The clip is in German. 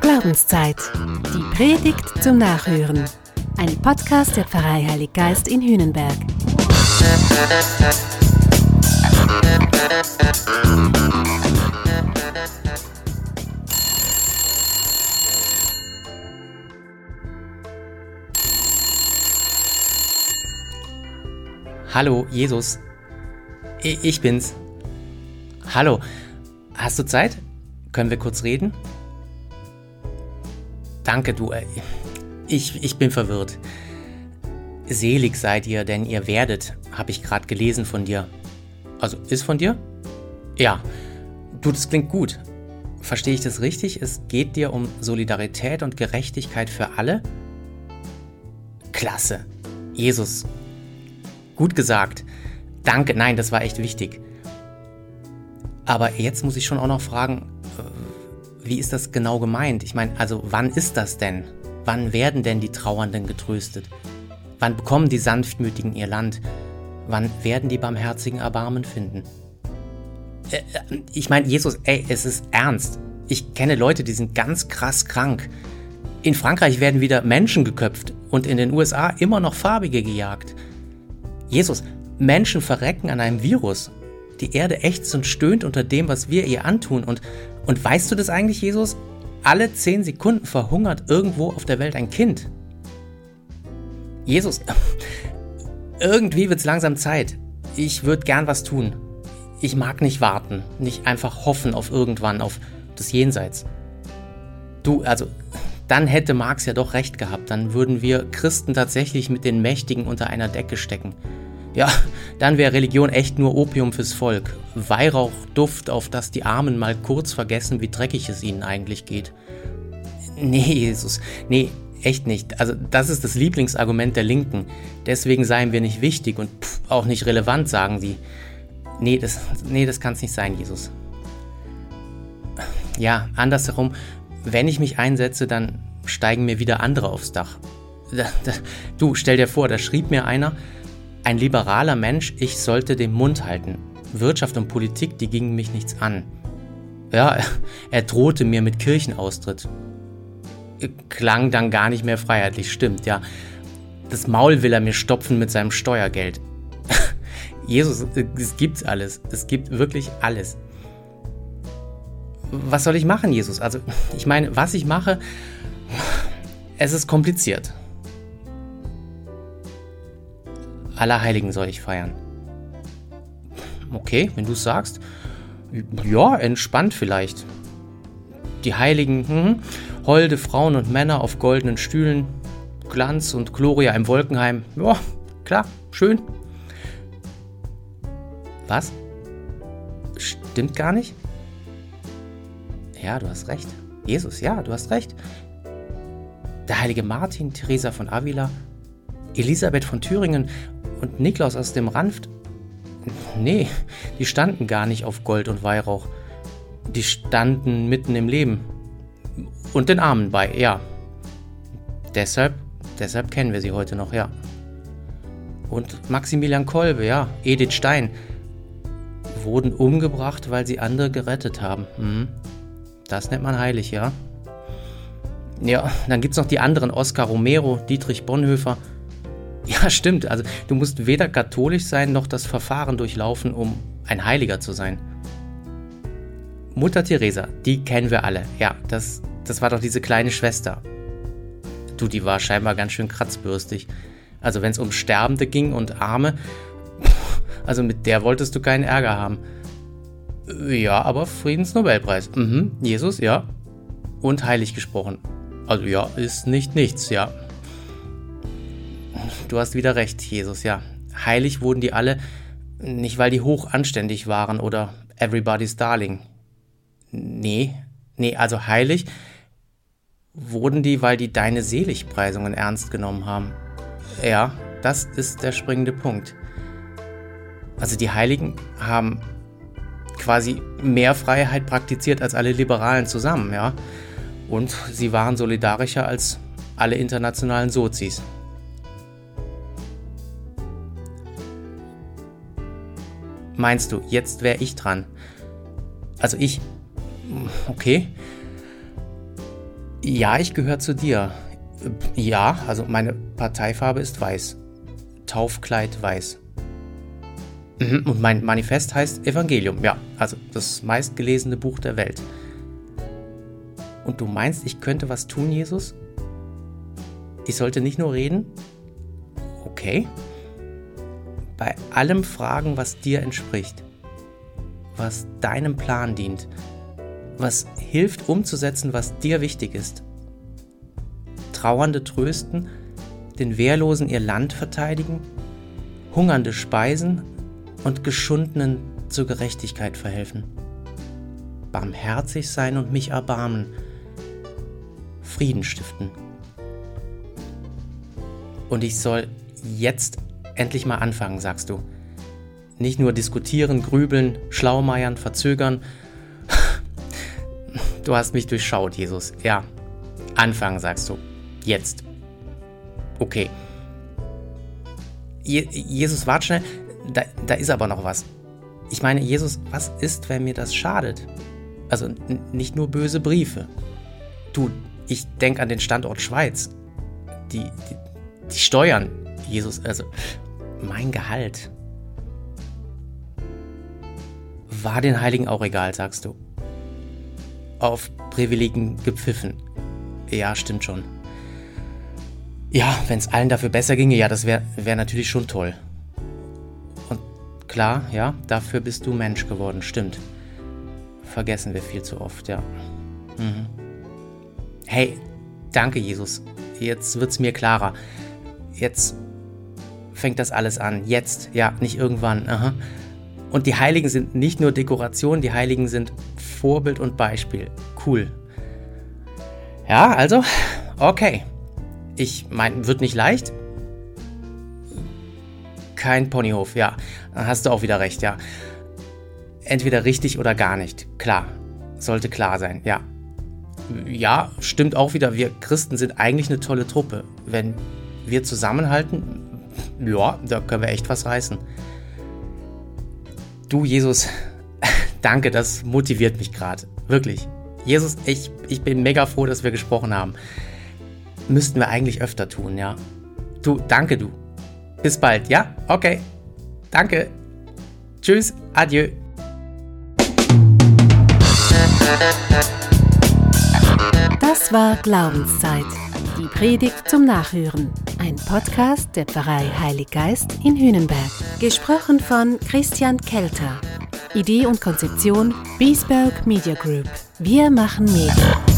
Glaubenszeit. Die Predigt zum Nachhören. Ein Podcast der Pfarrei Heilig Geist in Hühnenberg. Hallo, Jesus. Ich bin's. Hallo, hast du Zeit? Können wir kurz reden? Danke, du. Äh, ich, ich bin verwirrt. Selig seid ihr, denn ihr werdet, habe ich gerade gelesen von dir. Also, ist von dir? Ja. Du, das klingt gut. Verstehe ich das richtig? Es geht dir um Solidarität und Gerechtigkeit für alle? Klasse. Jesus, Gut gesagt. Danke, nein, das war echt wichtig. Aber jetzt muss ich schon auch noch fragen, äh, wie ist das genau gemeint? Ich meine, also wann ist das denn? Wann werden denn die Trauernden getröstet? Wann bekommen die Sanftmütigen ihr Land? Wann werden die Barmherzigen Erbarmen finden? Äh, äh, ich meine, Jesus, ey, es ist ernst. Ich kenne Leute, die sind ganz krass krank. In Frankreich werden wieder Menschen geköpft und in den USA immer noch Farbige gejagt. Jesus, Menschen verrecken an einem Virus. Die Erde ächzt und stöhnt unter dem, was wir ihr antun. Und, und weißt du das eigentlich, Jesus? Alle zehn Sekunden verhungert irgendwo auf der Welt ein Kind. Jesus, irgendwie wird es langsam Zeit. Ich würde gern was tun. Ich mag nicht warten, nicht einfach hoffen auf irgendwann, auf das Jenseits. Du, also, dann hätte Marx ja doch recht gehabt. Dann würden wir Christen tatsächlich mit den Mächtigen unter einer Decke stecken. Ja, dann wäre Religion echt nur Opium fürs Volk. Weihrauchduft, auf das die Armen mal kurz vergessen, wie dreckig es ihnen eigentlich geht. Nee, Jesus, nee, echt nicht. Also das ist das Lieblingsargument der Linken. Deswegen seien wir nicht wichtig und pff, auch nicht relevant, sagen sie. Nee, das, nee, das kann es nicht sein, Jesus. Ja, andersherum, wenn ich mich einsetze, dann steigen mir wieder andere aufs Dach. Du, stell dir vor, da schrieb mir einer, ein liberaler Mensch, ich sollte den Mund halten. Wirtschaft und Politik, die gingen mich nichts an. Ja, er drohte mir mit Kirchenaustritt. Klang dann gar nicht mehr freiheitlich, stimmt, ja. Das Maul will er mir stopfen mit seinem Steuergeld. Jesus, es gibt alles. Es gibt wirklich alles. Was soll ich machen, Jesus? Also, ich meine, was ich mache, es ist kompliziert. Allerheiligen soll ich feiern. Okay, wenn du es sagst. Ja, entspannt vielleicht. Die Heiligen, hm, holde Frauen und Männer auf goldenen Stühlen, Glanz und Gloria im Wolkenheim. Ja, klar, schön. Was? Stimmt gar nicht? Ja, du hast recht. Jesus, ja, du hast recht. Der heilige Martin, Teresa von Avila, Elisabeth von Thüringen und Niklaus aus dem Ranft? Nee, die standen gar nicht auf Gold und Weihrauch. Die standen mitten im Leben. Und den Armen bei, ja. Deshalb, deshalb kennen wir sie heute noch, ja. Und Maximilian Kolbe, ja, Edith Stein, wurden umgebracht, weil sie andere gerettet haben. Hm. Das nennt man heilig, ja. Ja, dann gibt es noch die anderen, Oskar Romero, Dietrich Bonhoeffer, ja, stimmt. Also du musst weder katholisch sein noch das Verfahren durchlaufen, um ein Heiliger zu sein. Mutter Teresa, die kennen wir alle. Ja, das, das war doch diese kleine Schwester. Du, die war scheinbar ganz schön kratzbürstig. Also wenn es um Sterbende ging und Arme, also mit der wolltest du keinen Ärger haben. Ja, aber Friedensnobelpreis. Mhm, Jesus, ja. Und heilig gesprochen. Also ja, ist nicht nichts, ja. Du hast wieder recht, Jesus, ja. Heilig wurden die alle, nicht weil die hoch anständig waren oder everybody's darling. Nee, nee, also heilig wurden die, weil die deine Seligpreisungen ernst genommen haben. Ja, das ist der springende Punkt. Also die Heiligen haben quasi mehr Freiheit praktiziert als alle Liberalen zusammen, ja. Und sie waren solidarischer als alle internationalen Sozis. Meinst du, jetzt wäre ich dran? Also ich, Okay. Ja, ich gehöre zu dir. Ja, also meine Parteifarbe ist weiß. Taufkleid weiß. Mhm, und mein Manifest heißt Evangelium, ja, also das meistgelesene Buch der Welt. Und du meinst, ich könnte was tun, Jesus? Ich sollte nicht nur reden? Okay. Bei allem fragen, was dir entspricht, was deinem Plan dient, was hilft umzusetzen, was dir wichtig ist. Trauernde trösten, den Wehrlosen ihr Land verteidigen, Hungernde speisen und Geschundenen zur Gerechtigkeit verhelfen. Barmherzig sein und mich erbarmen, Frieden stiften. Und ich soll jetzt endlich mal anfangen, sagst du. Nicht nur diskutieren, grübeln, schlaumeiern, verzögern. Du hast mich durchschaut, Jesus. Ja, anfangen, sagst du. Jetzt. Okay. Je Jesus, wart schnell. Da, da ist aber noch was. Ich meine, Jesus, was ist, wenn mir das schadet? Also nicht nur böse Briefe. Du, ich denke an den Standort Schweiz. Die, die, die Steuern, Jesus, also mein Gehalt. War den Heiligen auch egal, sagst du. Auf Privilegien gepfiffen. Ja, stimmt schon. Ja, wenn es allen dafür besser ginge, ja, das wäre wär natürlich schon toll. Und klar, ja, dafür bist du Mensch geworden, stimmt. Vergessen wir viel zu oft, ja. Mhm. Hey, danke, Jesus. Jetzt wird's mir klarer. Jetzt fängt das alles an. Jetzt, ja, nicht irgendwann. Aha. Und die Heiligen sind nicht nur Dekoration, die Heiligen sind Vorbild und Beispiel. Cool. Ja, also, okay. Ich meine, wird nicht leicht. Kein Ponyhof, ja. Hast du auch wieder recht, ja. Entweder richtig oder gar nicht. Klar. Sollte klar sein, ja. Ja, stimmt auch wieder. Wir Christen sind eigentlich eine tolle Truppe. Wenn wir zusammenhalten, ja, da können wir echt was reißen. Du, Jesus, danke, das motiviert mich gerade. Wirklich. Jesus, ich, ich bin mega froh, dass wir gesprochen haben. Müssten wir eigentlich öfter tun, ja. Du, danke du. Bis bald, ja? Okay. Danke. Tschüss, adieu. Das war Glaubenszeit. Predigt zum Nachhören. Ein Podcast der Pfarrei Heilig Geist in Hühnenberg. Gesprochen von Christian Kelter. Idee und Konzeption Biesberg Media Group. Wir machen Medien.